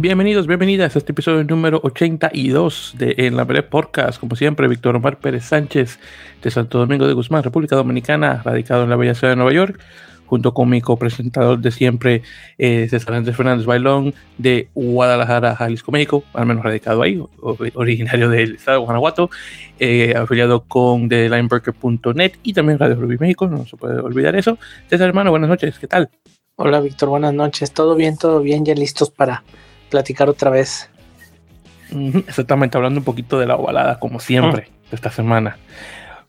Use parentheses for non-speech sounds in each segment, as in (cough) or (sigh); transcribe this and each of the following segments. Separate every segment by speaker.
Speaker 1: Bienvenidos, bienvenidas a este episodio número 82 de En la Breve Podcast. Como siempre, Víctor Omar Pérez Sánchez de Santo Domingo de Guzmán, República Dominicana, radicado en la bella ciudad de Nueva York, junto con mi copresentador de siempre, eh, César Andrés Fernández Bailón, de Guadalajara, Jalisco, México, al menos radicado ahí, originario del estado de Guanajuato, eh, afiliado con TheLineBreaker.net y también Radio Rubí México, no se puede olvidar eso. César, hermano, buenas noches, ¿qué tal?
Speaker 2: Hola, Víctor, buenas noches. ¿Todo bien? ¿Todo bien? ¿Ya listos para platicar otra vez.
Speaker 1: Exactamente, hablando un poquito de la ovalada, como siempre, de esta semana.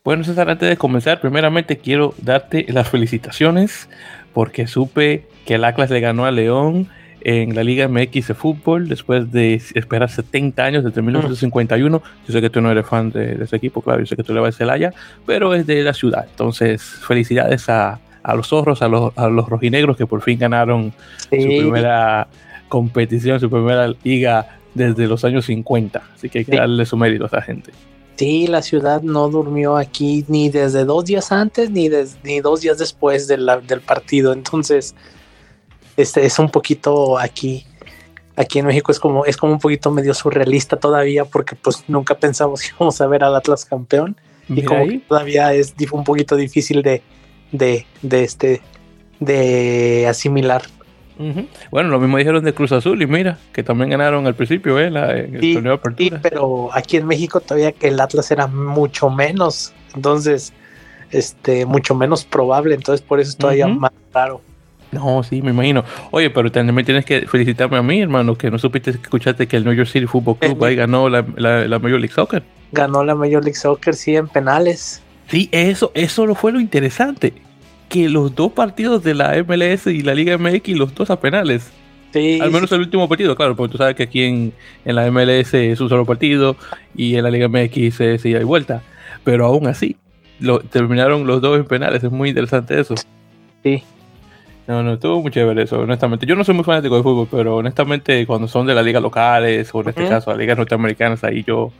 Speaker 1: Bueno, César, antes de comenzar, primeramente quiero darte las felicitaciones porque supe que el Atlas le ganó a León en la Liga MX de fútbol después de esperar 70 años, desde 1951. Yo sé que tú no eres fan de, ese equipo, claro, yo sé que tú le vas a Celaya, pero es de la ciudad. Entonces, felicidades a, los zorros, a los, a los rojinegros que por fin ganaron su primera competición, su primera liga desde los años 50. Así que hay que darle su mérito a esa gente.
Speaker 2: Sí, la ciudad no durmió aquí ni desde dos días antes ni, ni dos días después del partido. Entonces, este es un poquito aquí. Aquí en México es como, es como un poquito medio surrealista todavía porque pues nunca pensamos que íbamos a ver al Atlas campeón. y como todavía es un poquito difícil de, de, de, este, de asimilar.
Speaker 1: Bueno, lo mismo dijeron de Cruz Azul y mira, que también ganaron al principio, ¿eh? La, el
Speaker 2: torneo de apertura. Sí, pero aquí en México todavía que el Atlas era mucho menos, entonces, este, mucho menos probable, entonces por eso es todavía más raro.
Speaker 1: No, sí, me imagino. Oye, pero también tienes que felicitarme a mí, hermano, que no supiste que escuchaste que el New York City Football Club ahí ganó la, la, Major League Soccer.
Speaker 2: Ganó la Major League Soccer, sí, en penales.
Speaker 1: Sí, eso, eso lo fue lo interesante que los dos partidos de la MLS y la Liga MX, los dos a penales. Sí, Al menos el último partido, claro, porque tú sabes que aquí en, la MLS es un solo partido y en la Liga MX es ida y vuelta. Pero aún así, lo, terminaron los dos en penales. Es muy interesante eso.
Speaker 2: Sí.
Speaker 1: No, no, estuvo muy chévere eso, honestamente. Yo no soy muy fanático de fútbol, pero honestamente, cuando son de la liga locales, o en este caso, las ligas norteamericanas, ahí yo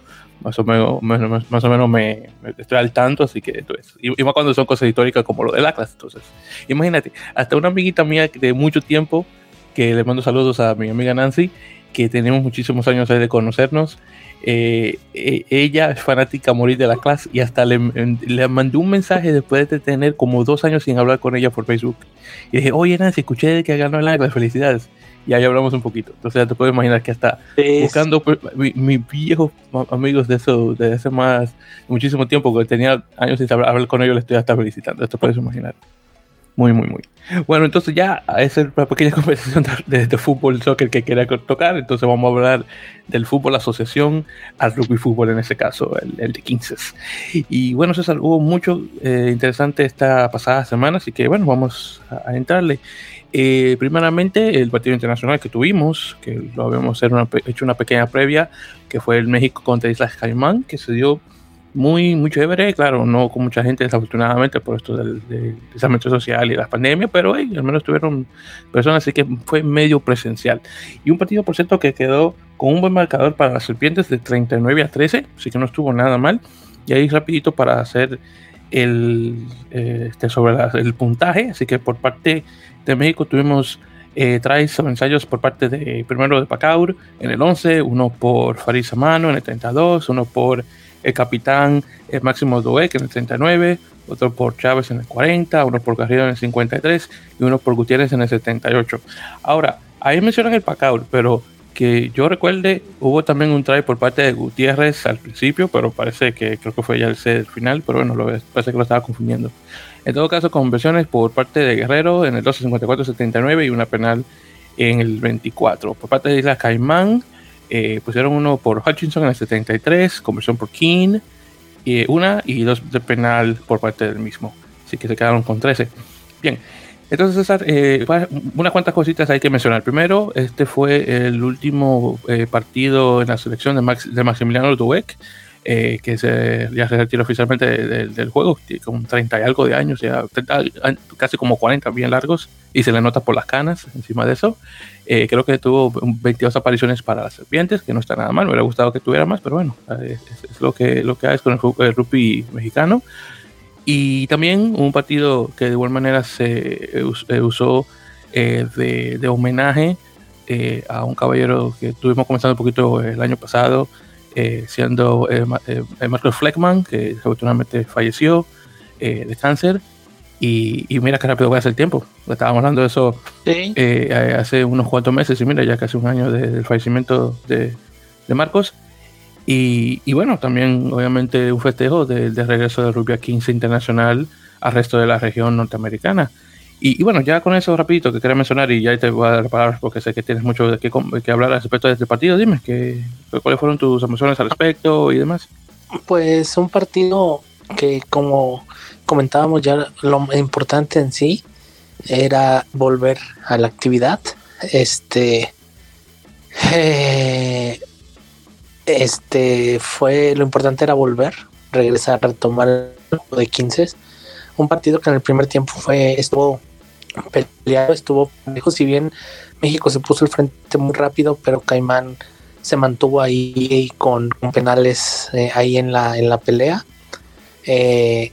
Speaker 1: más o menos, más, o menos me, estoy al tanto, así que entonces, y, más cuando son cosas históricas como lo de la clase, entonces, imagínate, hasta una amiguita mía de mucho tiempo, que le mando saludos a mi amiga Nancy, que tenemos muchísimos años de conocernos, eh, eh, ella es fanática a morir de la clase y hasta le, le mandé un mensaje después de tener como dos años sin hablar con ella por Facebook. Y dije, oye Nancy, escuché que ganó el Atlas, felicidades y ahí hablamos un poquito. Entonces ya te puedo imaginar que hasta buscando pues, mis viejos amigos de eso, de hace más, muchísimo tiempo, que tenía años sin hablar con ellos, les estoy hasta felicitando. Esto puedes imaginar. Muy, muy, muy. Bueno, entonces ya esa es la pequeña (laughs) conversación de, de, fútbol, soccer que quería tocar. Entonces vamos a hablar del fútbol asociación al rugby fútbol en ese caso, el, de 15. Y bueno, César, hubo mucho eh, interesante esta pasada semana, así que bueno, vamos a entrarle. Eh, primeramente, el partido internacional que tuvimos, que lo habíamos hecho una pequeña previa, que fue el México contra Islas Caimán, que se dio muy, muy chévere, claro, no con mucha gente desafortunadamente por esto del, del social y la pandemia, pero al menos tuvieron personas, así que fue medio presencial. Y un partido, por cierto, que quedó con un buen marcador para las serpientes de 39 a 13, así que no estuvo nada mal. Y ahí rapidito para hacer el, eh, este, sobre el puntaje, así que por parte de México tuvimos eh, tres ensayos por parte de primero de Pacaur en el 11, uno por Farid Samano en el 32, uno por el capitán el Máximo Doek en el 39, otro por Chávez en el 40, uno por Garrido en el 53 y uno por Gutiérrez en el 78. Ahora, ahí mencionan el Pacaur, pero que yo recuerde, hubo también un try por parte de Gutiérrez al principio, pero parece que creo que fue ya el C final, pero bueno, lo, parece que lo estaba confundiendo. En todo caso, conversiones por parte de Guerrero en el 12-54-79 y una penal en el 24. Por parte de Isla Caimán, eh, pusieron uno por Hutchinson en el 73, conversión por King, y una y dos de penal por parte del mismo. Así que se quedaron con 13. Bien, entonces César, eh, unas cuantas cositas hay que mencionar. Primero, este fue el último eh, partido en la selección de, Max, de Maximiliano Dueck. Eh, que se, ya se retiró oficialmente del juego, con 30 y algo de años, ya casi como 40 bien largos, y se le nota por las canas encima de eso. Eh, creo que tuvo 22 apariciones para las serpientes, que no está nada mal, me hubiera gustado que tuviera más, pero bueno, es, lo, que, lo que hay con el, rugby mexicano. Y también un partido que de igual manera se usó de, homenaje a un caballero que estuvimos comenzando un poquito el año pasado, siendo Marco Fleckman, que afortunadamente falleció de cáncer. Y, mira qué rápido va a ser el tiempo. Estábamos hablando de eso eh, hace unos cuantos meses y mira, ya casi un año del fallecimiento de, Marcos. Y, bueno, también obviamente un festejo del de regreso de Rubia 15 Internacional al resto de la región norteamericana. Y, bueno, ya con eso rapidito que quería mencionar y ya te voy a dar palabras porque sé que tienes mucho de qué, que hablar al respecto de este partido. Dime, que, ¿cuáles fueron tus emociones al respecto y demás?
Speaker 2: Pues un partido que como comentábamos ya lo importante en sí era volver a la actividad. Este, (laughs) eh, este fue lo importante era volver, regresar, retomar el de 15. Un partido que en el primer tiempo fue estuvo peleado, estuvo lejos, si bien México se puso el frente muy rápido, pero Caimán se mantuvo ahí con, penales eh, ahí en la, en la pelea. Eh,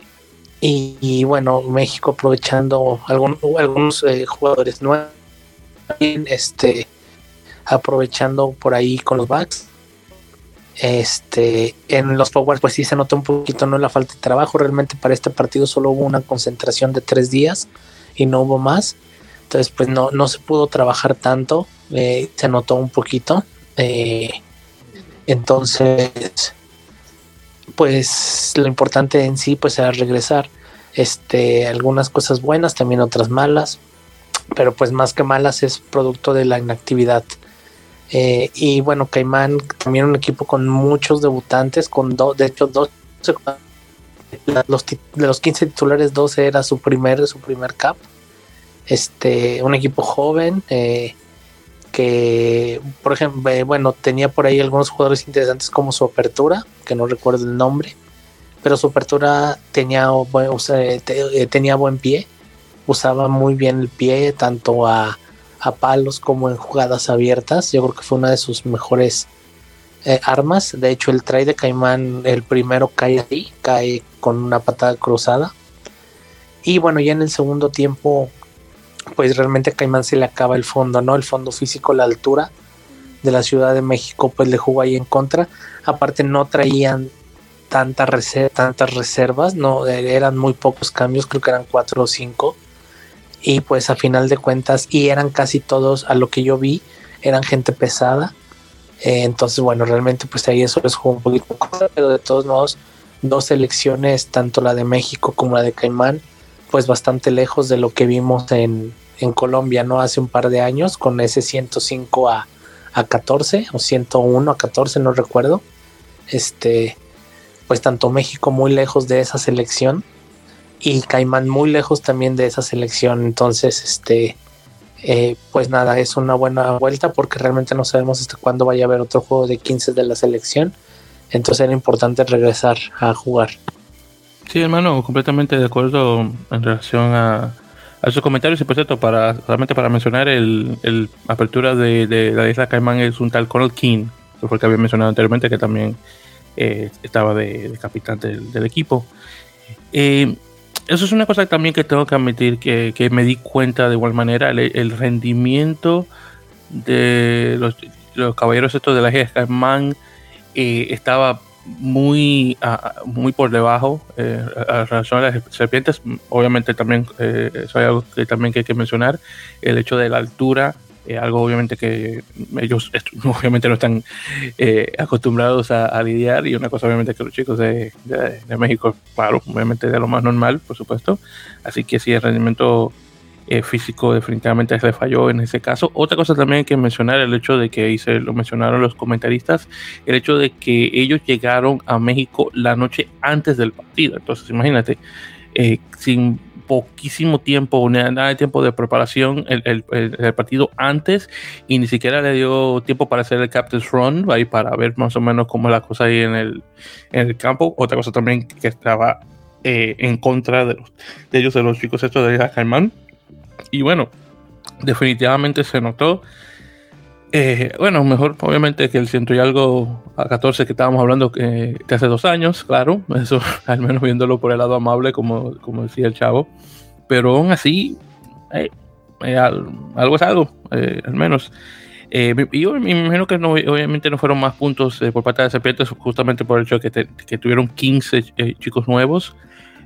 Speaker 2: y, bueno, México aprovechando algunos eh, jugadores nuevos, este, aprovechando por ahí con los backs. Este, en los forwards, pues sí se nota un poquito no la falta de trabajo. Realmente para este partido solo hubo una concentración de tres días y no hubo más. Entonces, pues no, no se pudo trabajar tanto. Eh, se notó un poquito. Eh, entonces, pues lo importante en sí pues era regresar. Este, algunas cosas buenas, también otras malas, pero pues más que malas es producto de la inactividad. Eh, y bueno, Caimán también un equipo con muchos debutantes, con dos, de hecho dos de los 15 titulares 12 era su primer su primer cap. Este un equipo joven eh, que por ejemplo eh, bueno tenía por ahí algunos jugadores interesantes como su apertura que no recuerdo el nombre pero su apertura tenía, eh, tenía buen pie, usaba muy bien el pie, tanto a, palos como en jugadas abiertas. Yo creo que fue una de sus mejores eh, armas. De hecho, el try de Caimán, el primero cae ahí, cae con una patada cruzada. Y bueno, ya en el segundo tiempo, pues realmente a Caimán se le acaba el fondo, ¿no? El fondo físico, la altura de la Ciudad de México, pues le jugó ahí en contra. Aparte, no traían tantas reservas, no eran muy pocos cambios, creo que eran cuatro o cinco. Y pues a final de cuentas, y eran casi todos, a lo que yo vi, eran gente pesada. Eh, entonces, bueno, realmente pues ahí eso les jugó un poquito, pero de todos modos, dos selecciones, tanto la de México como la de Caimán, pues bastante lejos de lo que vimos en, en Colombia, ¿no? Hace un par de años, con ese 105 a, a 14 o 101 a 14, no recuerdo. Este, pues tanto México muy lejos de esa selección y Caimán muy lejos también de esa selección. Entonces, este, eh, pues nada, es una buena vuelta porque realmente no sabemos hasta cuándo vaya a haber otro juego de 15 de la selección. Entonces era importante regresar a jugar.
Speaker 1: Sí, hermano, completamente de acuerdo en relación a, a sus comentarios. Y por cierto, para, solamente para mencionar, el, el apertura de, de, la isla Caimán es un tal Conal King, que fue el que había mencionado anteriormente, que también eh, estaba de, capitán del, equipo. Eh, eso es una cosa también que tengo que admitir que, me di cuenta de igual manera, el, rendimiento de los, caballeros estos de la GSK eh, estaba muy, muy por debajo eh, a relación a las serpientes. Obviamente también, eso hay algo que también que hay que mencionar, el hecho de la altura eh, algo obviamente que ellos (laughs) obviamente no están eh, acostumbrados a, lidiar y una cosa obviamente que los chicos de, México, claro, obviamente de lo más normal, por supuesto. Así que sí, el rendimiento eh, físico definitivamente se falló en ese caso. Otra cosa también que mencionar, el hecho de que ahí se lo mencionaron los comentaristas, el hecho de que ellos llegaron a México la noche antes del partido. Entonces, imagínate, sin poquísimo tiempo, nada de tiempo de preparación el, partido antes y ni siquiera le dio tiempo para hacer el Captain's Run, ahí para ver más o menos cómo es la cosa ahí en el, en el campo. Otra cosa también que estaba eh, en contra de, de, ellos, de los chicos estos de Caimán. Y bueno, definitivamente se notó Eh, bueno, mejor obviamente que el ciento y algo a 14 que estábamos hablando que, hace dos años, claro, (laughs) eso al menos viéndolo por el lado amable, como, como decía el chavo, pero aún así, eh, eh, algo es algo, al menos. y yo me imagino que obviamente no fueron más puntos por parte de Serpientes, justamente por el hecho de que, que tuvieron 15 chicos nuevos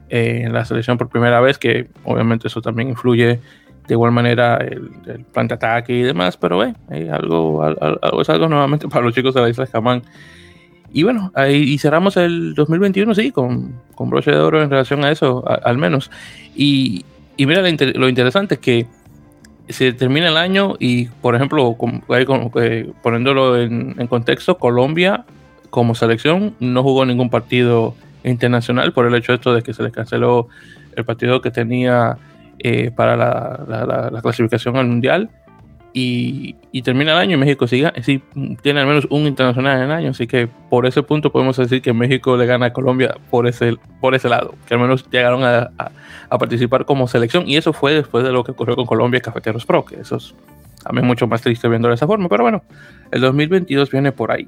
Speaker 1: en la selección por primera vez, que obviamente eso también influye de igual manera el, plan de ataque y demás, pero eh, algo, algo, es algo nuevamente (laughs) para los chicos de la isla Jamán. Y bueno, ahí cerramos el 2021, sí, con, con broche de oro en relación a eso, al menos. Y, y mira, lo interesante es que se termina el año y, por ejemplo, eh, poniéndolo en, en, contexto, Colombia como selección no jugó ningún partido internacional por el hecho de esto de que se les canceló el partido que tenía eh, para la, clasificación al mundial. Y, termina el año y México sigue, sí, tiene al menos un internacional en el año. Así que por ese punto podemos decir que México le gana a Colombia por ese, por ese lado, que al menos llegaron a, participar como selección. Y eso fue después de lo que ocurrió con Colombia y Cafeteros Pro, que eso es a mí mucho más triste viendo de esa forma. Pero bueno, el 2022 viene por ahí.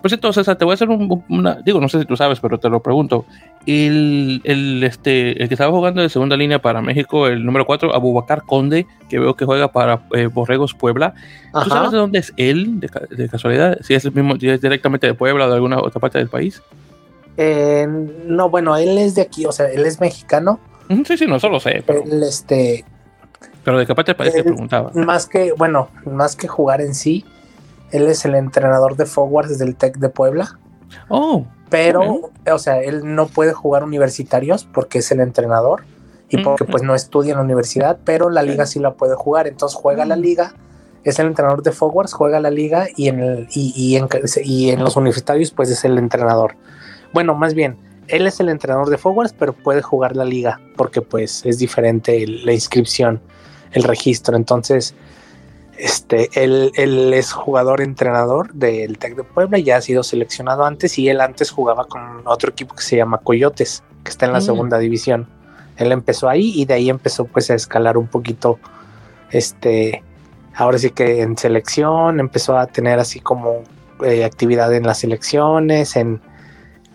Speaker 1: Pues entonces, te voy a hacer un, una, digo, no sé si tú sabes, pero te lo pregunto. El, el, este, el que estaba jugando de segunda línea para México, el número 4, Abubacar Conde, que veo que juega para eh, Borregos Puebla. ¿Tú sabes de dónde es él, de, casualidad? Si es el mismo, si es directamente de Puebla o de alguna otra parte del país.
Speaker 2: Eh, no, bueno, él es de aquí, o sea, él es mexicano.
Speaker 1: Sí, sí, no, solo sé.
Speaker 2: Pero... Él, este.
Speaker 1: Pero de qué parte del país te preguntaba.
Speaker 2: Más que, bueno, más que jugar en sí, él es el entrenador de Forwards del Tec de Puebla.
Speaker 1: Oh.
Speaker 2: Pero, o sea, él no puede jugar universitarios porque es el entrenador y porque pues no estudia en la universidad, pero la liga sí la puede jugar. Entonces juega la mm. liga, es el entrenador de Forwards, juega la liga y en, el, y, en, y en los universitarios pues es el entrenador. Bueno, más bien, él es el entrenador de Forwards, pero puede jugar la liga porque pues es diferente la inscripción, el registro. Entonces, este, él, es jugador entrenador del Tec de Puebla, ya ha sido seleccionado antes y él antes jugaba con otro equipo que se llama Coyotes, que está en la mm. segunda división. Él empezó ahí y de ahí empezó pues a escalar un poquito, este, ahora sí que en selección, empezó a tener así como eh, actividad en las selecciones, en,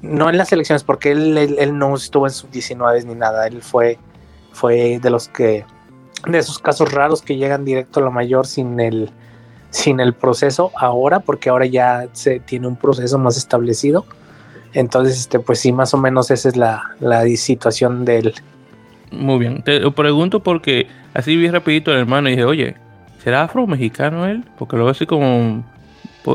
Speaker 2: no en las selecciones porque él, él no estuvo en sub 19 ni nada, él fue, fue de los que de esos casos raros que llegan directo a la mayor sin el, sin el proceso ahora, porque ahora ya se tiene un proceso más establecido. Entonces, este, pues sí, más o menos esa es la, situación de él.
Speaker 1: Muy bien, te lo pregunto porque así vi rapidito el hermano y dije, oye, ¿será afro-mexicano él? Porque lo veo así como,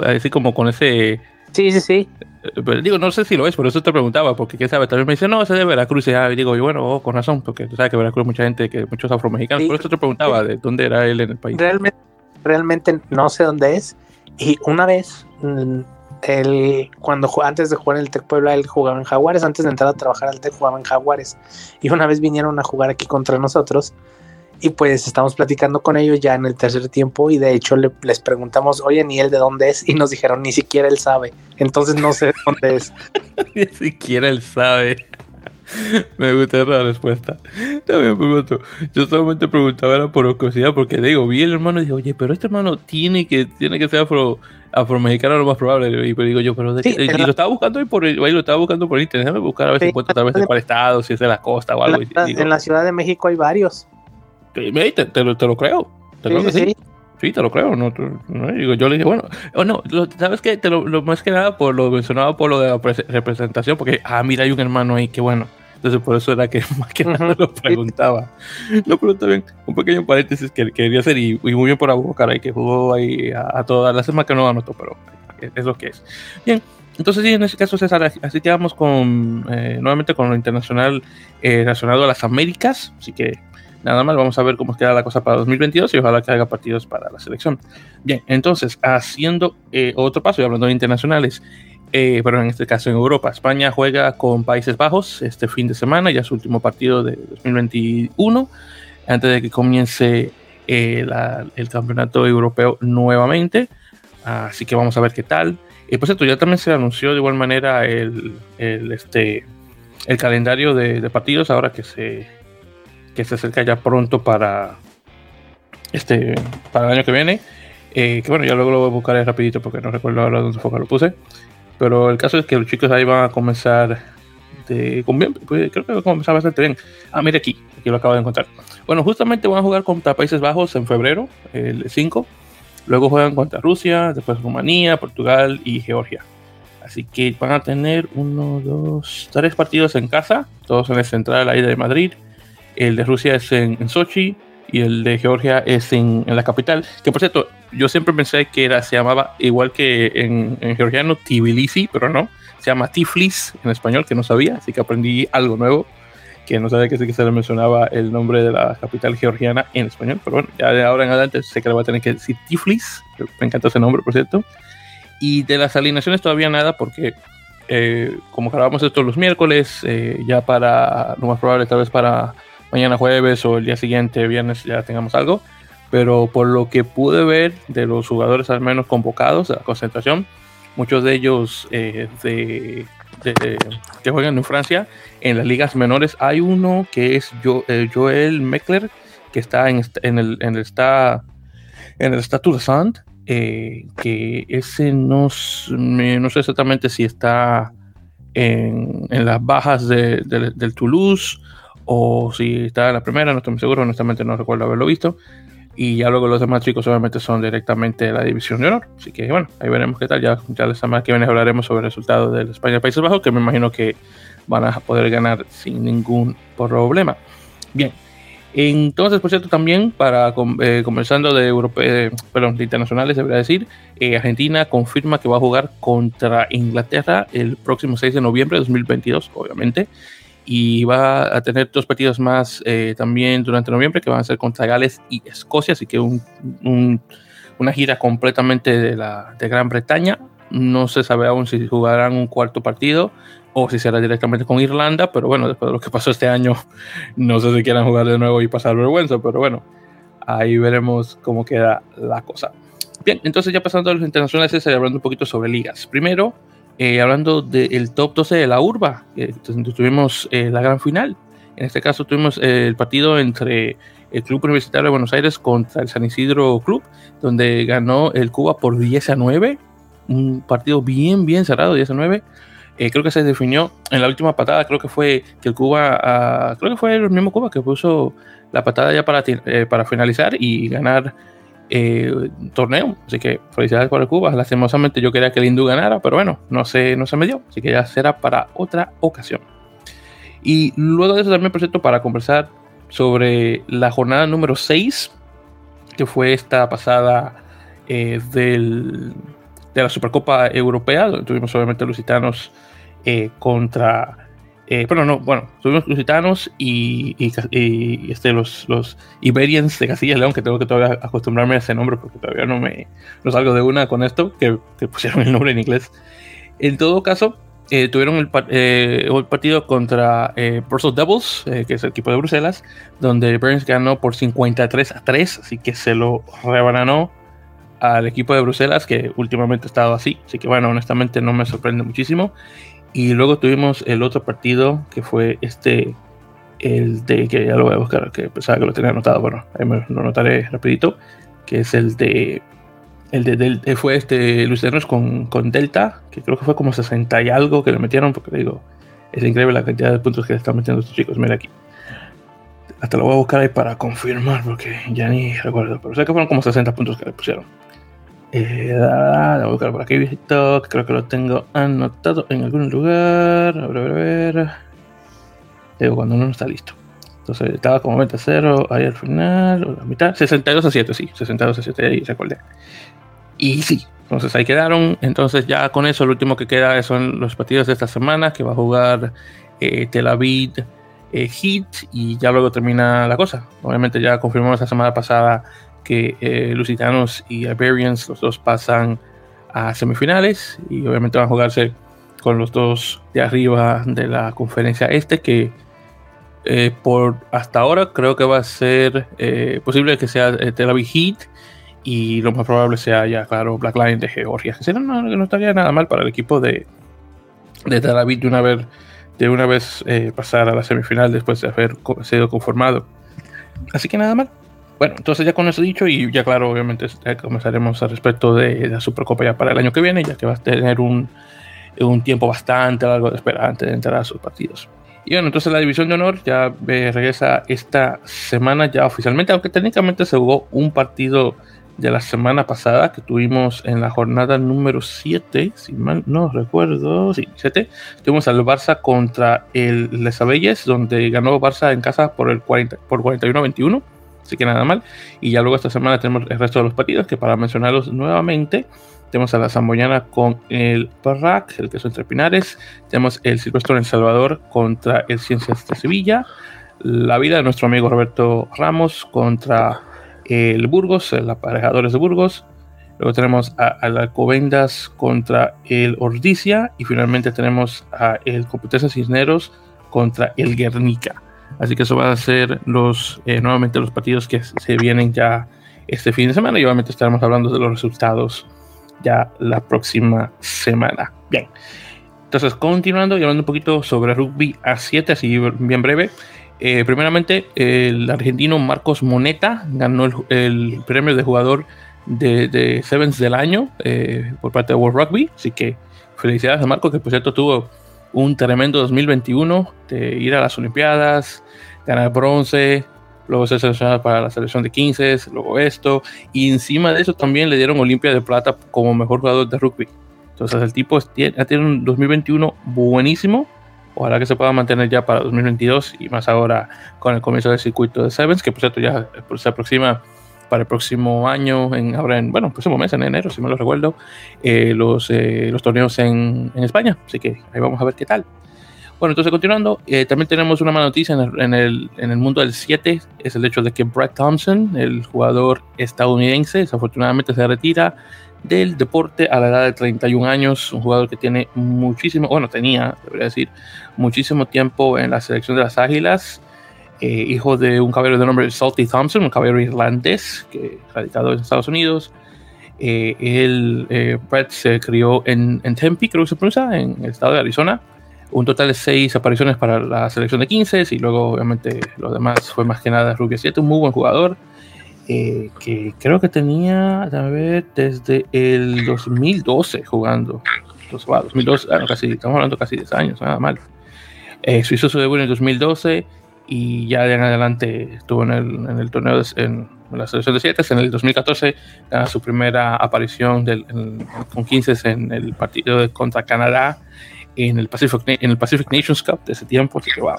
Speaker 1: así como con ese...
Speaker 2: Sí, sí, sí.
Speaker 1: Eh, pero digo, no sé si lo es, por eso te preguntaba, porque quién sabe, también me dice, no, ese es de Veracruz, y, digo, y bueno, oh, con razón, porque tú sabes que Veracruz mucha gente, que muchos afromexicanos, por eso te preguntaba de dónde era él en el país.
Speaker 2: Realmente, realmente no sé dónde es, y una vez, mm, él, cuando antes de jugar en el Tec Puebla, él jugaba en Jaguares, antes de entrar a trabajar al Tec jugaba en Jaguares, y una vez vinieron a jugar aquí contra nosotros, y pues estamos platicando con ellos ya en el tercer tiempo y de hecho les preguntamos, oye, ni él de dónde es y nos dijeron, ni siquiera él sabe. Entonces no sé dónde es. (laughs)
Speaker 1: ni siquiera él sabe. Me gusta la respuesta. También pregunto. Yo solamente preguntaba era por curiosidad porque digo, vi el hermano y dije, oye, pero este hermano tiene que, tiene que ser afro, afromexicano lo más probable. Y digo yo, pero de y lo estaba buscando ahí por, ahí lo estaba buscando por internet. Déjame buscar a ver si encuentro tal vez de cuál estado, si es de la costa o algo.
Speaker 2: en la Ciudad de México hay varios.
Speaker 1: Te, te, lo, te lo creo. Te sí, creo que sí. sí. te lo creo. No, no, yo le dije, bueno, o no, ¿sabes qué? Te lo, lo, más que nada por lo mencionaba por lo de la representación, porque, ah, mira, hay un hermano ahí, qué bueno. Entonces, por eso era que (laughs) más que nada lo preguntaba. No, pero también un pequeño paréntesis que quería hacer y, muy bien por ahí, que jugó ahí a, todas las semanas que no anotó, pero es lo que es. Bien, entonces, sí, en ese caso, César, así que vamos con, eh, nuevamente con lo internacional eh, relacionado a las Américas. Así que Nada más, vamos a ver cómo queda la cosa para 2022 y ojalá que haga partidos para la selección. Bien, entonces, haciendo eh, otro paso y hablando de internacionales, eh, pero en este caso en Europa, España juega con Países Bajos este fin de semana, ya su último partido de 2021, antes de que comience eh, el campeonato europeo nuevamente. Así que vamos a ver qué tal. Y por cierto, ya también se anunció de igual manera el, este, el calendario de partidos ahora que se que se acerca ya pronto para este para el año que viene. que bueno, ya luego lo voy a buscar rapidito porque no recuerdo ahora dónde que lo puse. Pero el caso es que los chicos ahí van a comenzar de, pues, creo que va a comenzar bastante bien. Ah, mire aquí, aquí lo acabo de encontrar. Bueno, justamente van a jugar contra Países Bajos en febrero, el 5. Luego juegan contra Rusia, después Rumanía, Portugal y Georgia. Así que van a tener uno, dos, tres partidos en casa, todos en el central ahí de Madrid. El de Rusia es en, Sochi y el de Georgia es en, la capital. Que por cierto, yo siempre pensé que era, se llamaba igual que en, en georgiano Tbilisi, pero no. Se llama Tiflis en español, que no sabía, así que aprendí algo nuevo que no sabía que que se le mencionaba el nombre de la capital georgiana en español, pero bueno, ya de ahora en adelante sé que le voy a tener que decir Tiflis, me encanta ese nombre, por cierto. Y de las alineaciones todavía nada, porque eh, como grabamos esto los miércoles, eh, ya para, lo más probable, tal vez para mañana jueves o el día siguiente, viernes, ya tengamos algo. Pero por lo que pude ver de los jugadores al menos convocados de la concentración, muchos de ellos eh, de que juegan en Francia, en las ligas menores. Hay uno que es eh, Joel Meckler, que está en, en, el, en el, está, en el Stade de eh, que ese no, no sé exactamente si está en, en las bajas de, del Toulouse o si está en la primera, no estoy muy seguro, honestamente no recuerdo haberlo visto. Y ya luego los demás chicos obviamente son directamente de la división de honor. Así que bueno, ahí veremos qué tal. Ya, ya la semana que viene hablaremos sobre el resultado del España-Países Bajos, que me imagino que van a poder ganar sin ningún problema. Bien, entonces, por cierto, también para eh, conversando de, Europe, eh, perdón, de internacionales, debería decir, eh, Argentina confirma que va a jugar contra Inglaterra el próximo 6 de noviembre de 2022, obviamente y va a tener dos partidos más eh, también durante noviembre que van a ser contra Gales y Escocia, así que una gira completamente de, la, de Gran Bretaña. No se sabe aún si jugarán un cuarto partido o si será directamente con Irlanda, pero bueno, después de lo que pasó este año, (laughs) no sé si quieran jugar de nuevo y pasar vergüenza, pero bueno, ahí veremos cómo queda la cosa. Bien, entonces ya pasando a los internacionales, hablando un poquito sobre ligas. Primero, eh, hablando del top 12 de la urba, tuvimos eh, la gran final. En este caso tuvimos eh, el partido entre el Club Universitario de Buenos Aires contra el San Isidro Club, donde ganó el Cuba por 10 a 9. Un partido bien, bien cerrado, 10 a 9. creo que se definió en la última patada, creo que fue que el Cuba, ah, creo que fue el mismo Cuba que puso la patada ya para, para finalizar y ganar eh, torneo. Así que felicidades el Cuba. Lastimosamente yo quería que el hindú ganara, pero bueno, no se, no se me dio. Así que ya será para otra ocasión. Y luego de eso también, por para conversar sobre la jornada número 6, que fue esta pasada eh, del, de la Supercopa Europea, donde tuvimos obviamente los gitanos eh, contra eh, pero no, bueno, tuvimos lusitanos y, y, este, los, los Iberians de Castilla y León, que tengo que todavía acostumbrarme a ese nombre porque todavía no me no salgo de una con esto, que, pusieron el nombre en inglés. En todo caso, eh, tuvieron el, eh, el, partido contra eh, Brussels Devils, que es el equipo de Bruselas, donde Burns ganó por 53 a 3, así que se lo rebananó al equipo de Bruselas, que últimamente ha estado así. Así que bueno, honestamente no me sorprende muchísimo. Y luego tuvimos el otro partido que fue este, el de, que ya lo voy a buscar, que pensaba que lo tenía anotado, bueno, ahí me lo notaré rapidito, que es el de, el de, del, eh, fue este Lucianos con, con Delta, que creo que fue como 60 y algo que le metieron, porque digo, es increíble la cantidad de puntos que le están metiendo estos chicos, mira aquí. Hasta lo voy a buscar ahí para confirmar, porque ya ni recuerdo, pero sé que fueron como 60 puntos que le pusieron. Eh, voy a buscar por aquí, visto. Creo que lo tengo anotado en algún lugar. A ver, a ver, a ver. Digo, cuando uno no está listo. Entonces estaba como 20 a 0 ahí al final, o la mitad. 62 a 7, sí. 62 a 7, ahí recordé. Y sí, entonces ahí quedaron. Entonces ya con eso, lo último que queda son los partidos de esta semana que va a jugar eh, Tel Aviv eh, Heat y ya luego termina la cosa. Obviamente ya confirmamos la semana pasada que eh, Lusitanos y Iberians, los dos pasan a semifinales y obviamente van a jugarse con los dos de arriba de la conferencia este que eh, por hasta ahora creo que va a ser eh, posible que sea Tel Aviv Heat y lo más probable sea ya claro Black Line de Georgia. Que no, no, estaría nada mal para el equipo de, de Tel Aviv de una vez de una vez pasar a la semifinal después de haber sido conformado. Así que nada mal Bueno, entonces ya con eso dicho, y ya claro, obviamente comenzaremos al respecto de la Supercopa ya para el año que viene, ya que va a tener un, un tiempo bastante largo de espera antes de entrar a sus partidos. Y bueno, entonces la división de honor ya eh, regresa esta semana ya oficialmente, aunque técnicamente se jugó un partido de la semana pasada que tuvimos en la jornada número 7, si mal no recuerdo, sí, 7, tuvimos al Barça contra el Les Abelles, donde ganó Barça en casa por el 40, por 41-21, así que nada mal. Y ya luego esta semana tenemos el resto de los partidos, que para mencionarlos nuevamente, tenemos a la Zamboyana con el Parrac, el queso entre Pinares. Tenemos el Silvestre en Salvador contra el Ciencias de Sevilla. La vida de nuestro amigo Roberto Ramos contra el Burgos, el aparejadores de Burgos. Luego tenemos a, la Alcobendas contra el Ordicia. Y finalmente tenemos a el Complutense Cisneros contra el Guernica. Así que eso va a ser los, eh, nuevamente los partidos que se vienen ya este fin de semana. Y obviamente estaremos hablando de los resultados ya la próxima semana. Bien. Entonces, continuando y hablando un poquito sobre rugby a 7, así bien breve. Eh, primeramente, el argentino Marcos Moneta ganó el, premio de jugador de, Sevens del año eh, por parte de World Rugby. Así que felicidades a Marcos, que por cierto tuvo un tremendo 2021 de ir a las Olimpiadas, ganar bronce, luego ser seleccionado para la selección de 15, luego esto, y encima de eso también le dieron Olimpia de Plata como mejor jugador de rugby. Entonces el tipo ha tenido un 2021 buenísimo, ojalá que se pueda mantener ya para 2022 y más ahora con el comienzo del circuito de Sevens, que por cierto ya se aproxima para el próximo año, en, ahora en, bueno, próximo mes, en enero, si me lo recuerdo, eh, los, eh, los torneos en, en España. Así que ahí vamos a ver qué tal. Bueno, entonces continuando, eh, también tenemos una mala noticia en el, en el, mundo del 7, es el hecho de que Brett Thompson, el jugador estadounidense, desafortunadamente se retira del deporte a la edad de 31 años, un jugador que tiene muchísimo, bueno, tenía, debería decir, muchísimo tiempo en la selección de las Águilas, eh, hijo de un caballero de nombre Salty Thompson, un caballero irlandés que radicado en Estados Unidos. Eh, él, Brett se crió en, en Tempe, creo que se pronuncia, en el estado de Arizona un total de 6 apariciones para la selección de 15 y luego obviamente lo demás fue más que nada Rubio 7, un muy buen jugador eh, que creo que tenía, a ver, desde el 2012 jugando. Entonces, 2012, ah, casi, estamos hablando casi 10 años, nada mal. Eh, hizo su debut en el 2012 y ya de en adelante estuvo en el, en el torneo en la selección de 7 en el 2014 gana su primera aparición con 15 en el partido contra Canadá en el Pacific, en el Pacific Nations Cup de ese tiempo. Así que, wow,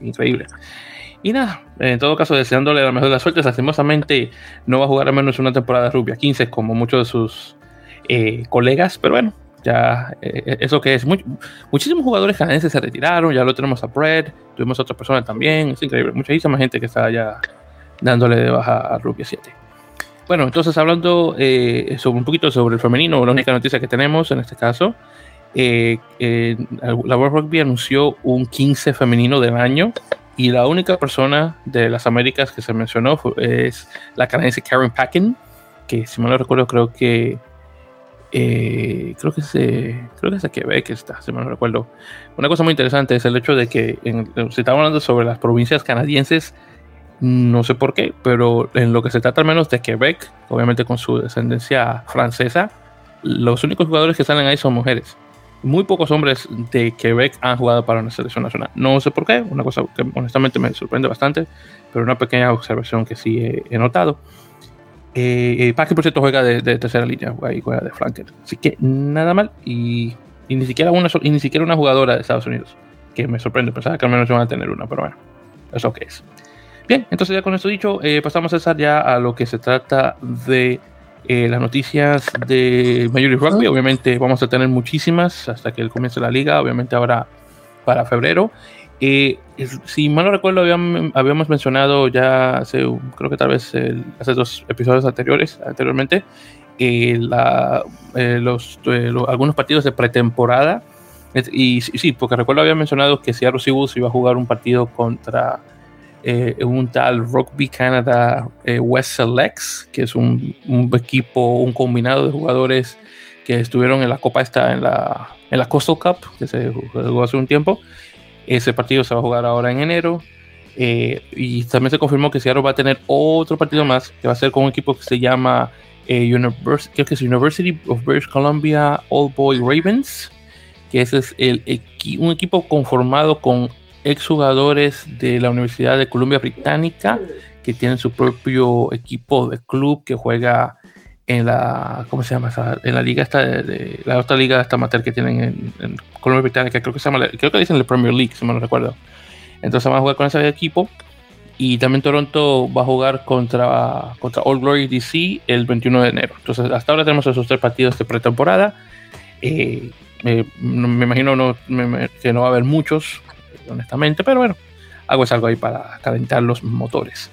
Speaker 1: increíble. Y nada, en todo caso, deseándole la mejor de las suertes. Lastimosamente, no va a jugar al menos una temporada de rugby a 15 como muchos de sus eh, colegas, pero bueno, ya eh, eso que es. muchísimos jugadores canadienses se retiraron, ya lo tenemos a Brad, tuvimos a otras personas también, es increíble. Muchísima gente que está ya dándole de baja a rugby 7. Bueno, entonces hablando eh, sobre un poquito sobre el femenino, la única noticia que tenemos en este caso eh, eh, la World Rugby anunció un 15 femenino del año y la única persona de las Américas que se mencionó es la canadiense Karen Packin, que si mal no recuerdo creo que eh, creo que se creo que es de Quebec está, si mal no recuerdo. Una cosa muy interesante es el hecho de que en, se está hablando sobre las provincias canadienses, no sé por qué, pero en lo que se trata al menos de Quebec, obviamente con su descendencia francesa, los únicos jugadores que salen ahí son mujeres muy pocos hombres de Quebec han jugado para una selección nacional. No sé por qué, una cosa que honestamente me sorprende bastante, pero una pequeña observación que sí he, notado. Eh, eh por cierto, juega de, tercera línea, y juega de flanker. Así que nada mal. Y, ni, siquiera una, ni siquiera una jugadora de Estados Unidos, que me sorprende. Pensaba que al menos van a tener una, pero bueno, eso que es. Bien, entonces ya con esto dicho, eh, pasamos César ya a lo que se trata de eh, las noticias de Major League Rugby. Obviamente vamos a tener muchísimas hasta que comience la liga, obviamente ahora para febrero. Eh, si mal no recuerdo, habíamos, mencionado ya hace, creo que tal vez hace dos episodios anteriores, anteriormente, eh, la, los, algunos partidos de pretemporada. Y sí, porque recuerdo había mencionado que Seattle Seahawks iba a jugar un partido contra eh, un tal Rugby Canada eh, West Selects, que es un, equipo, un combinado de jugadores que estuvieron en la Copa esta, en la, en la Coastal Cup, que se jugó hace un tiempo. Ese partido se va a jugar ahora en enero. Eh, y también se confirmó que Seattle va a tener otro partido más, que va a ser con un equipo que se llama eh, que es University of British Columbia All Boy Ravens, que ese es el un equipo conformado con exjugadores de la Universidad de Columbia Británica, que tienen su propio equipo de club que juega en la, ¿cómo se llama? En la liga esta de, la otra liga esta amateur que tienen en, Colombia Británica, creo que se llama, creo que dicen la Premier League, si me lo recuerdo. Entonces van a jugar con ese equipo. Y también Toronto va a jugar contra, contra All Glory DC el 21 de enero. Entonces hasta ahora tenemos esos tres partidos de pretemporada. Eh, me imagino no, que no va a haber muchos, honestamente, pero bueno, algo es algo ahí para calentar los motores.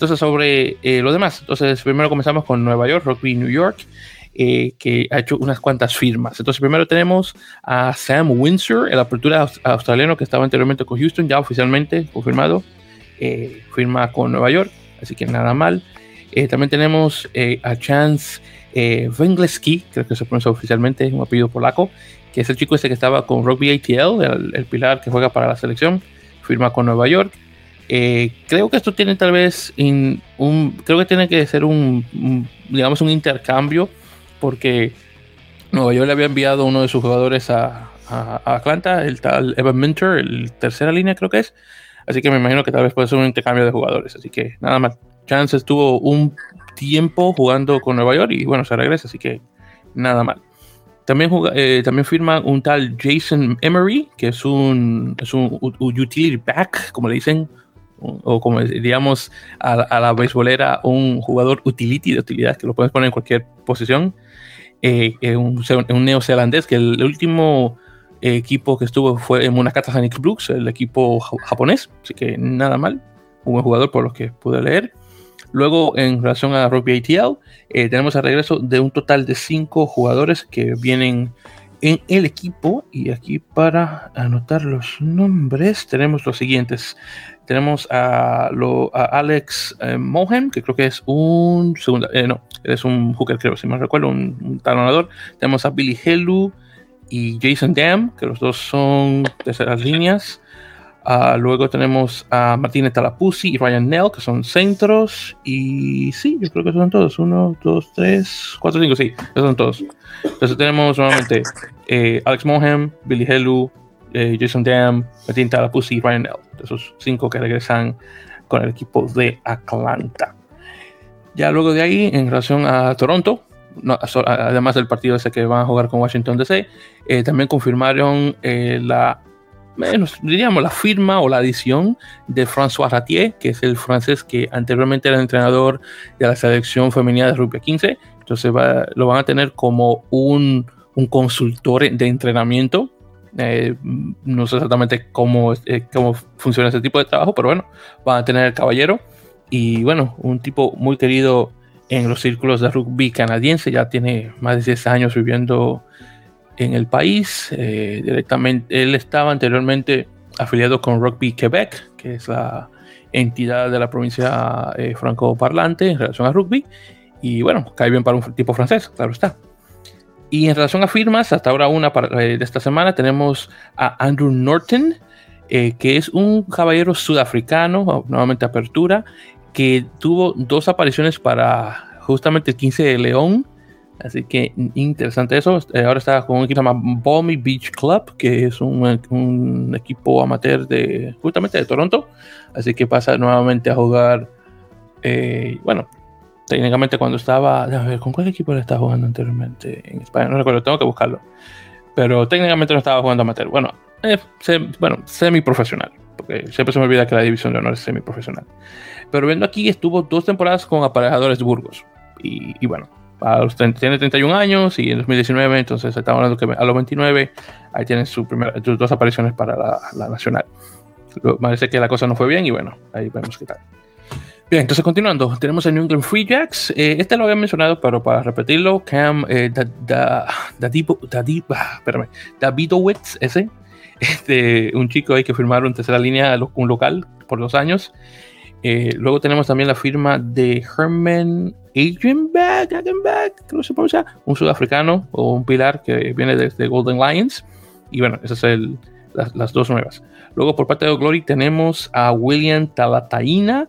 Speaker 1: Entonces, sobre eh, lo demás, entonces primero comenzamos con Nueva York, Rugby New York, eh, que ha hecho unas cuantas firmas. Entonces, primero tenemos a Sam Windsor, el apertura australiano que estaba anteriormente con Houston, ya oficialmente confirmado, eh, firma con Nueva York, así que nada mal. también tenemos a Chance Wengleski, creo que se pronuncia oficialmente, un apellido polaco, que es el chico ese que estaba con Rugby ATL, el pilar que juega para la selección, firma con Nueva York. Eh, creo que esto tiene tal vez un, creo que tiene que ser un, digamos, un intercambio, porque Nueva York le había enviado uno de sus jugadores a, Atlanta, el tal Evan Minter, el tercera línea creo que es. Así que me imagino que tal vez puede ser un intercambio de jugadores. Así que nada más. Chance estuvo un tiempo jugando con Nueva York y bueno, se regresa, así que nada mal. También, eh, también firma un tal Jason Emery, que es un, es un utility back, como le dicen, o como diríamos a, la beisbolera, un jugador utility de utilidad que lo puedes poner en cualquier posición. Eh, eh, un, un, neozelandés que el, último equipo que estuvo fue en Munakata Phoenix Brooks, el equipo japonés, así que nada mal, un buen jugador por lo que pude leer. Luego, en relación a Rugby ATL, eh, tenemos el regreso de un total de cinco jugadores que vienen en el equipo. Y aquí para anotar los nombres, tenemos los siguientes tenemos a, Alex eh, Mohem, que creo que es un segundo, eh, no, es un hooker, creo, si me recuerdo, un, talonador. Tenemos a Billy Helu y Jason Dam, que los dos son terceras líneas. Uh, luego tenemos a Martínez Talapuzzi y Ryan Nell, que son centros. Y sí, yo creo que son todos. Uno, dos, tres, cuatro, cinco, sí, esos son todos. Entonces tenemos nuevamente eh, Alex Mohem, Billy Helu, eh, Jason Dam, Martin Talapuzzi y Ryan L. Esos cinco que regresan con el equipo de Atlanta. Ya luego de ahí, en relación a Toronto, además del partido ese que van a jugar con Washington DC, eh, también confirmaron eh, la, diríamos, la firma o la adición de François Ratier, que es el francés que anteriormente era entrenador de la selección femenina de rugby 15. Entonces lo van a tener como un, un consultor de entrenamiento eh, no sé exactamente cómo, eh, cómo funciona ese tipo de trabajo, pero bueno, van a tener el caballero y bueno, un tipo muy querido en los círculos de rugby canadiense, ya tiene más de 10 años viviendo en el país. Eh, directamente, él estaba anteriormente afiliado con Rugby Quebec, que es la entidad de la provincia francoparlante en relación a rugby. Y bueno, cae bien para un tipo francés, claro está. Y en relación a firmas, hasta ahora una eh, de esta semana tenemos a Andrew Norton, eh, que es un caballero sudafricano, nuevamente apertura, que tuvo dos apariciones para justamente el 15 de León. Así que interesante eso. Eh, ahora está con un equipo llamado Balmy Beach Club, que es un, un, equipo amateur de justamente de Toronto. Así que pasa nuevamente a jugar. bueno, técnicamente cuando estaba, a ver, ¿con cuál equipo le estaba jugando anteriormente en España? No recuerdo, tengo que buscarlo. Pero técnicamente no estaba jugando amateur. Bueno, eh, bueno, semi-profesional, porque siempre se me olvida que la división de honor es semi-profesional. Pero viendo aquí, estuvo dos temporadas con aparejadores de Burgos. Y, bueno, a los tiene 31 años y en 2019, entonces estamos hablando que a los 29, ahí tiene sus dos apariciones para la, la nacional. Parece que la cosa no fue bien y bueno, ahí vemos qué tal. Bien, entonces continuando, tenemos el New England Free Jacks. Eh, este lo había mencionado, pero para repetirlo, Cam eh, Davidowitz, ese, (laughs) este, un chico ahí que firmaron tercera línea, un local por dos años. Eh, luego tenemos también la firma de Herman Agenbach, creo que se pronuncia, un sudafricano o un pilar que viene desde Golden Lions. Y bueno, ese es el, las, dos nuevas. Luego por parte de Glory tenemos a William Talataina,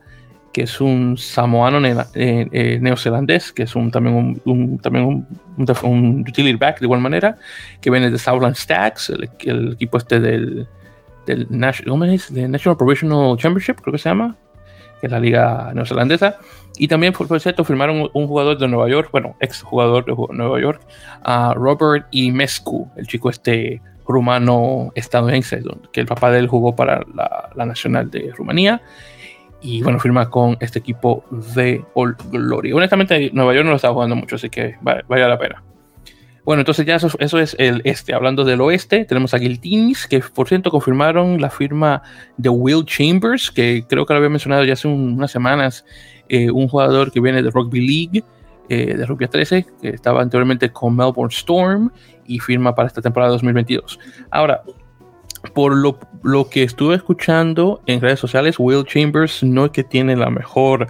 Speaker 1: que es un samoano neozelandés, que es un, también, un, también un, un, utility back de igual manera, que viene de Southland Stacks, el, equipo este del, National Provisional Championship, creo que se llama, que es la liga neozelandesa. Y también, por cierto, firmaron un, jugador de Nueva York, bueno, ex jugador de Nueva York, a Robert Imescu, el chico este rumano estadounidense, que el papá de él jugó para la, la Nacional de Rumanía. Y bueno, firma con este equipo de All Glory. Honestamente, Nueva York no lo está jugando mucho, así que vale, la pena. Bueno, entonces ya eso, eso, es el este. Hablando del oeste, tenemos a Guiltinis, que por cierto confirmaron la firma de Will Chambers, que creo que lo había mencionado ya hace unas semanas, eh, un jugador que viene de Rugby League, eh, de Rugby 13, que estaba anteriormente con Melbourne Storm y firma para esta temporada 2022. Ahora, por lo, lo, que estuve escuchando en redes sociales, Will Chambers no es que tiene la mejor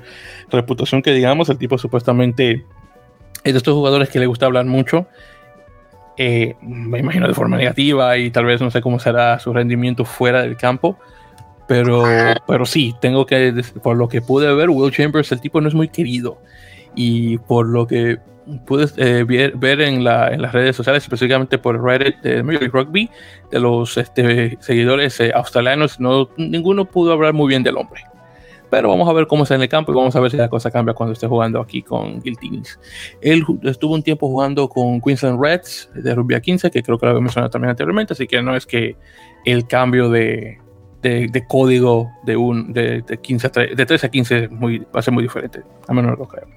Speaker 1: reputación que digamos. El tipo supuestamente es de estos jugadores que le gusta hablar mucho. Eh, me imagino de forma negativa y tal vez no sé cómo será su rendimiento fuera del campo. Pero, pero sí, tengo que, por lo que pude ver, Will Chambers, el tipo no es muy querido. Y por lo que pude eh, ver, en, las redes sociales, específicamente por Reddit de Major League Rugby, de los este, seguidores eh, australianos, no, ninguno pudo hablar muy bien del hombre. Pero vamos a ver cómo está en el campo y vamos a ver si la cosa cambia cuando esté jugando aquí con Guiltinis. Él estuvo un tiempo jugando con Queensland Reds de Rugby a 15, que creo que lo había mencionado también anteriormente, así que no es que el cambio de, de, código de, un, de, 15 de 13 a 15 muy, va a ser muy diferente, a menos lo creo.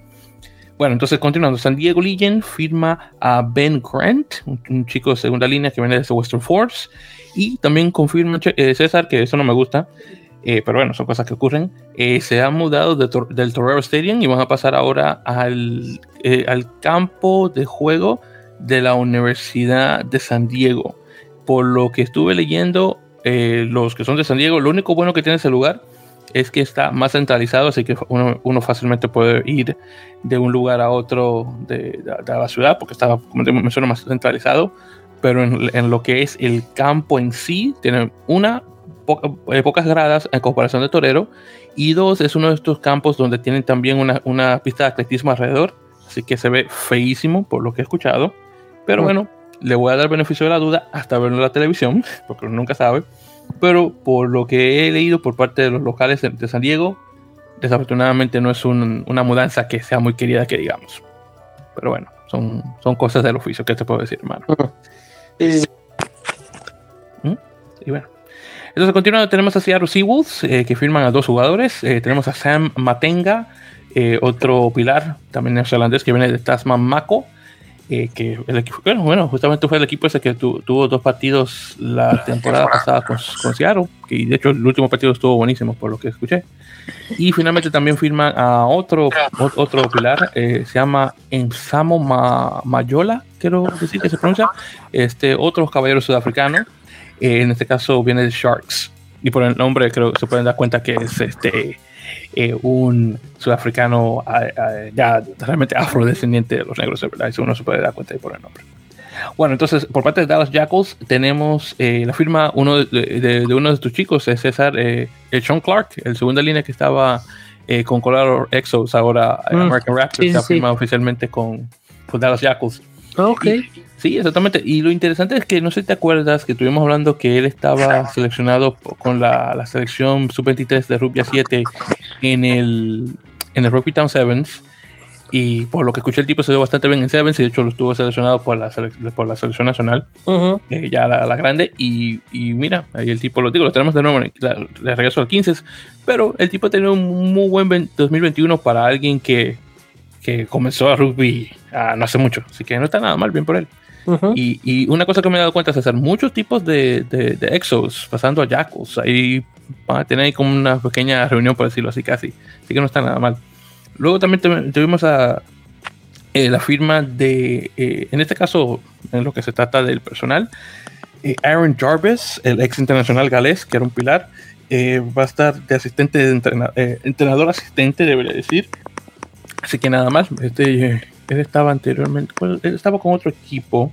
Speaker 1: Bueno, entonces continuando, San Diego Legion firma a Ben Grant, un, chico de segunda línea que viene de Western Force, y también confirma eh, César, que eso no me gusta, eh, pero bueno, son cosas que ocurren, eh, se han mudado del Torero Stadium y van a pasar ahora al, al campo de juego de la Universidad de San Diego. Por lo que estuve leyendo, los que son de San Diego, lo único bueno que tiene ese lugar es que está más centralizado, así que uno, fácilmente puede ir de un lugar a otro de, la ciudad, porque está, como te menciono, más centralizado. Pero en, lo que es el campo en sí, tiene una, eh, pocas gradas en comparación de Torero, y dos, es uno de estos campos donde tienen también una, una pista de atletismo alrededor, así que se ve feísimo por lo que he escuchado. Pero mm. bueno, le voy a dar beneficio de la duda hasta verlo en la televisión, (laughs) porque uno nunca sabe pero por lo que he leído por parte de los locales de San Diego, desafortunadamente no es una mudanza que sea muy querida que digamos. Pero bueno, son, son cosas del oficio, ¿qué te puedo decir, hermano? ¿Mm? Y bueno. Entonces, a continuación tenemos a Seattle Seawolves, eh, que firman a dos jugadores. Eh, tenemos a Sam Matenga, eh, otro pilar, también neozelandés, que viene de Tasman Mako. Eh, que el equipo, bueno, justamente fue el equipo ese que tuvo dos partidos la (laughs) temporada pasada con, con Seattle, que de hecho el último partido estuvo buenísimo por lo que escuché. Y finalmente también firma a otro, otro pilar, eh, se llama Ensamo Mayola, quiero decir que se pronuncia, este, otro caballero sudafricano, eh, en este caso viene de Sharks, y por el nombre creo que se pueden dar cuenta que es este eh, un sudafricano ya realmente afrodescendiente de los negros, ¿verdad? Eso uno se puede dar cuenta ahí por el nombre. Bueno, entonces, por parte de Dallas Jackals, tenemos eh, la firma uno de, uno de tus chicos, es César eh, Sean Clark, el segunda línea que estaba con Colorado Exos, ahora mm, American Raptors, se ha firmado oficialmente con, con Dallas Jackals.
Speaker 2: Ok.
Speaker 1: Sí, exactamente. Y lo interesante es que no sé si te acuerdas que estuvimos hablando que él estaba seleccionado con la, selección sub-23 de Rugby 7 en el, en el Rugby Town Sevens. Y por lo que escuché, el tipo se dio bastante bien en Sevens. Y de hecho, lo estuvo seleccionado por la, por la selección nacional, eh, ya la, grande. Y, y, mira, ahí el tipo, lo digo, lo tenemos de nuevo, le regreso al 15. Pero el tipo ha tenido un muy buen 2021 para alguien que, que comenzó a rugby ah, no hace mucho. Así que no está nada mal, bien por él y, una cosa que me he dado cuenta es hacer muchos tipos de, de, exos pasando a Jackals. Ahí van a tener como una pequeña reunión, por decirlo así, casi. Así que no está nada mal. Luego también tuvimos a eh, la firma de, eh, en este caso, en lo que se trata del personal, eh, Aaron Jarvis, el ex internacional galés, que era un pilar, va a estar de asistente, de entrenador asistente, debería decir. Así que nada más, este él estaba anteriormente, él estaba con otro equipo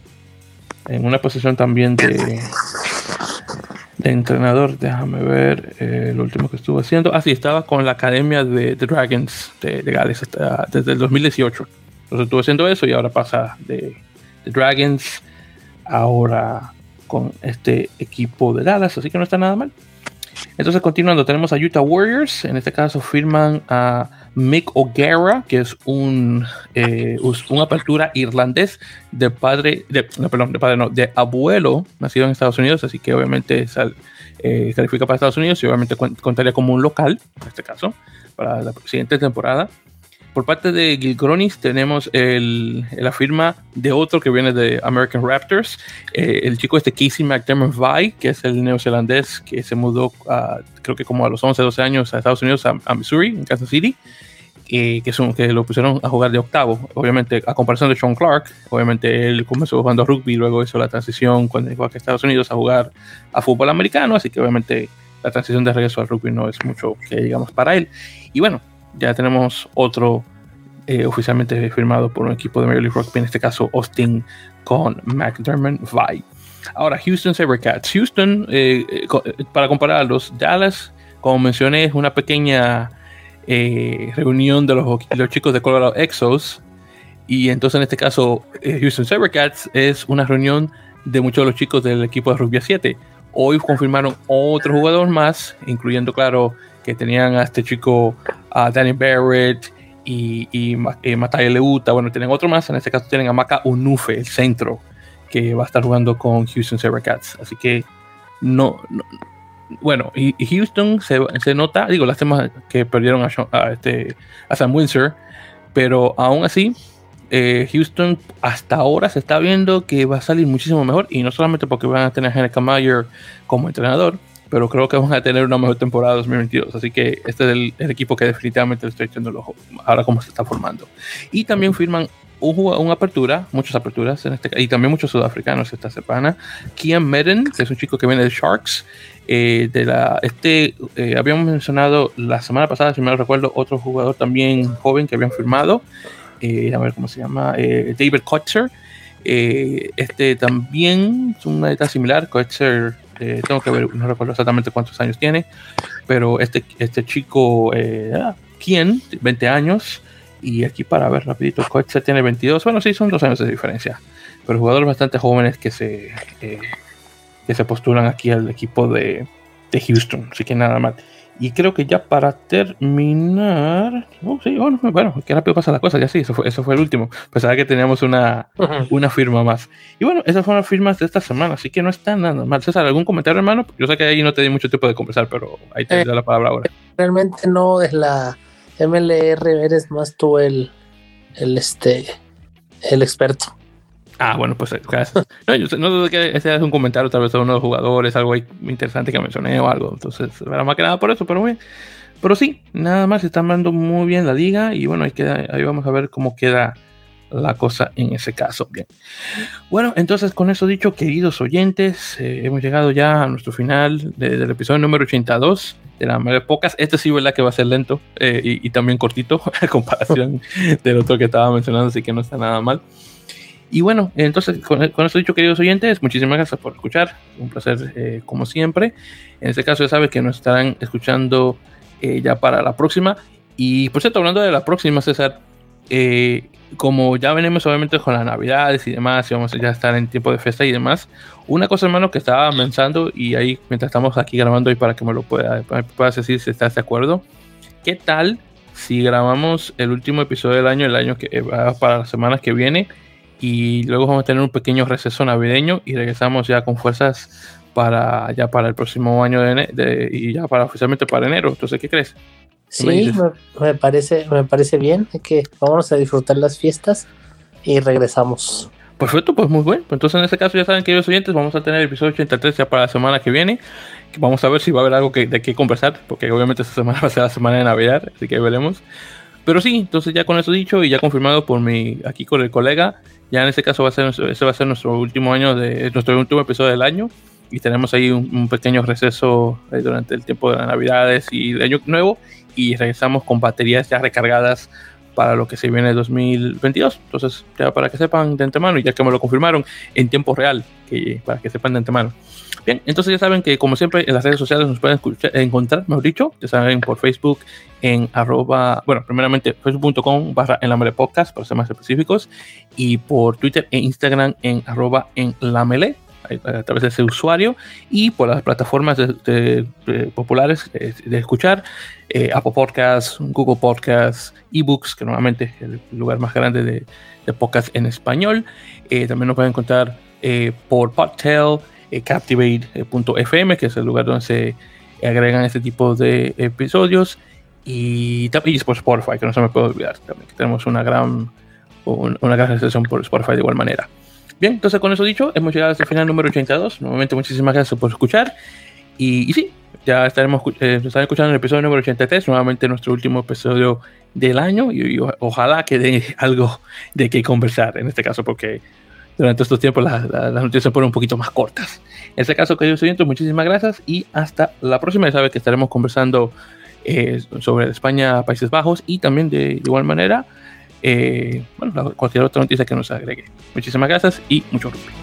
Speaker 1: en una posición también de de entrenador, déjame ver eh, el último que estuvo haciendo. Ah, sí, estaba con la academia de, Dragons de, Gales desde el 2018. Entonces estuvo haciendo eso y ahora pasa de, Dragons ahora con este equipo de Dallas, así que no está nada mal. Entonces, continuando, tenemos a Utah Warriors. En este caso, firman a Mick O'Gara, que es un eh, una apertura irlandés de padre, de, no, perdón, de padre no, de abuelo, nacido en Estados Unidos, así que obviamente sal, eh, califica para Estados Unidos y obviamente contaría como un local, en este caso, para la siguiente temporada. Por parte de Gilgronis tenemos el, la firma de otro que viene de American Raptors, eh, el chico este Casey McDermott Vi, que es el neozelandés que se mudó creo que como a los 11, 12 años a Estados Unidos, a, Missouri, en Kansas City, eh, que, son, que lo pusieron a jugar de octavo, obviamente a comparación de Sean Clark, obviamente él comenzó jugando rugby, luego hizo la transición cuando llegó a Estados Unidos a jugar a fútbol americano, así que obviamente la transición de regreso al rugby no es mucho que digamos para él. Y bueno, ya tenemos otro eh, oficialmente firmado por un equipo de Major League Rugby, en este caso Austin con McDermott Vi. Ahora, Houston Sabercats. Houston, eh, eh, para comparar los Dallas, como mencioné, es una pequeña reunión de los, los, chicos de Colorado Exos. Y entonces, en este caso, Houston Sabercats es una reunión de muchos de los chicos del equipo de Rugby 7. Hoy confirmaron otro jugador más, incluyendo, claro, que tenían a este chico, a Danny Barrett y, y, y Leuta. Bueno, tienen otro más. En este caso tienen a Maka Unufe, el centro, que va a estar jugando con Houston Sabercats. Así que no, bueno, y, Houston se, se, nota, digo, las temas que perdieron a, este, a Sam Windsor, pero aún así, eh, Houston hasta ahora se está viendo que va a salir muchísimo mejor, y no solamente porque van a tener a Henry Mayer como entrenador, pero creo que van a tener una mejor temporada 2022. Así que este es el, equipo que definitivamente le estoy echando el ojo ahora como se está formando. Y también firman una apertura, muchas aperturas en este y también muchos sudafricanos esta semana. Kian Medden, que es un chico que viene de Sharks. Eh, de la, este, eh, habíamos mencionado la semana pasada, si me recuerdo, otro jugador también joven que habían firmado. Eh, a ver cómo se llama, David Kotzer. este también es una edad similar. Kotzer eh, tengo que ver, no recuerdo exactamente cuántos años tiene, pero este, este chico, eh, ¿quién? 20 años. Y aquí para ver rapidito, Coche tiene 22. Bueno, sí, son dos años de diferencia. Pero jugadores bastante jóvenes que se, eh, que se postulan aquí al equipo de, de Houston. Así que nada más. Y creo que ya para terminar. Oh, sí, bueno, bueno, qué rápido pasa la cosa. Ya sí, eso fue, eso fue el último. Pensaba que teníamos una, una firma más. Y bueno, esas fueron las firmas de esta semana, así que no está nada mal. César, ¿algún comentario, hermano? Yo sé que ahí no te di mucho tiempo de conversar, pero ahí te doy la palabra ahora.
Speaker 2: Realmente no es la MLR, eres más tú el, el, este, el experto.
Speaker 1: Ah, bueno, pues. (laughs) No, yo no sé que ese es un comentario tal vez de uno de los jugadores, algo interesante que mencioné o algo. Entonces, era más que nada por eso, pero bien. Pero sí, nada más, se está mandando muy bien la liga y bueno, ahí, queda, ahí vamos a ver cómo queda la cosa en ese caso. Bien. Bueno, entonces con eso dicho, queridos oyentes, eh, hemos llegado ya a nuestro final del episodio número 82 de la de pocas. Este sí, ¿verdad? Que va a ser lento eh, y, y, también cortito (laughs) a comparación del otro que estaba mencionando, así que no está nada mal. Y bueno, entonces con, eso dicho, queridos oyentes, muchísimas gracias por escuchar. Un placer eh, como siempre. En este caso ya sabes que nos estarán escuchando eh, ya para la próxima. Y por cierto, hablando de la próxima, César, eh, como ya venimos obviamente con las navidades y demás, y vamos a ya estar en tiempo de fiesta y demás, una cosa hermano que estaba pensando y ahí mientras estamos aquí grabando y para que me lo pueda, puedas decir si estás de acuerdo, ¿qué tal si grabamos el último episodio del año, el año que va para las semanas que viene? Y luego vamos a tener un pequeño receso navideño y regresamos ya con fuerzas para ya para el próximo año de, y ya para oficialmente para enero. Entonces, ¿qué crees?
Speaker 2: sí, me, parece me parece bien que vamos a disfrutar las fiestas y regresamos.
Speaker 1: Perfecto, pues muy bueno. Entonces, en este caso, ya saben, queridos oyentes, vamos a tener el episodio 83 ya para la semana que viene. Vamos a ver si va a haber algo que, de qué conversar, porque obviamente esta semana (laughs) va a ser la semana de Navidad, así que veremos. Pero sí, entonces ya con eso dicho y ya confirmado por mi aquí con el colega, ya en este caso va a ser, ese va a ser nuestro último año de nuestro último episodio del año y tenemos ahí un, pequeño receso eh, durante el tiempo de las Navidades y el Año Nuevo y regresamos con baterías ya recargadas para lo que se viene 2022. Entonces, ya para que sepan de antemano, y ya que me lo confirmaron en tiempo real, que, para que sepan de antemano. Bien, entonces ya saben que como siempre en las redes sociales nos pueden encontrar, mejor dicho, ya saben por Facebook en arroba, bueno, primeramente facebook.com barra en la podcast, para ser más específicos, y por Twitter e Instagram en arroba en la a través de ese usuario y por las plataformas populares de, escuchar, eh, Apple Podcasts, Google Podcasts, eBooks, que normalmente es el lugar más grande de, de podcast en español. Eh, también nos pueden encontrar eh, por Podtail, Captivate.fm, que es el lugar donde se agregan este tipo de episodios. Y también por Spotify, que no se me puede olvidar también, que tenemos una gran, una gran recepción por Spotify de igual manera. Bien, entonces con eso dicho, hemos llegado hasta el final número 82. Nuevamente, muchísimas gracias por escuchar. Y, sí, ya estaremos eh, escuchando el episodio número 83, nuevamente nuestro último episodio del año. Y, ojalá que dé algo de qué conversar en este caso, porque durante estos tiempos las, noticias se ponen un poquito más cortas. En este caso, queridos oyentes, muchísimas gracias y hasta la próxima. Ya saben que estaremos conversando eh, sobre España, Países Bajos y también de igual manera eh, bueno, cualquier otra noticia que nos agregue. Muchísimas gracias y mucho gusto.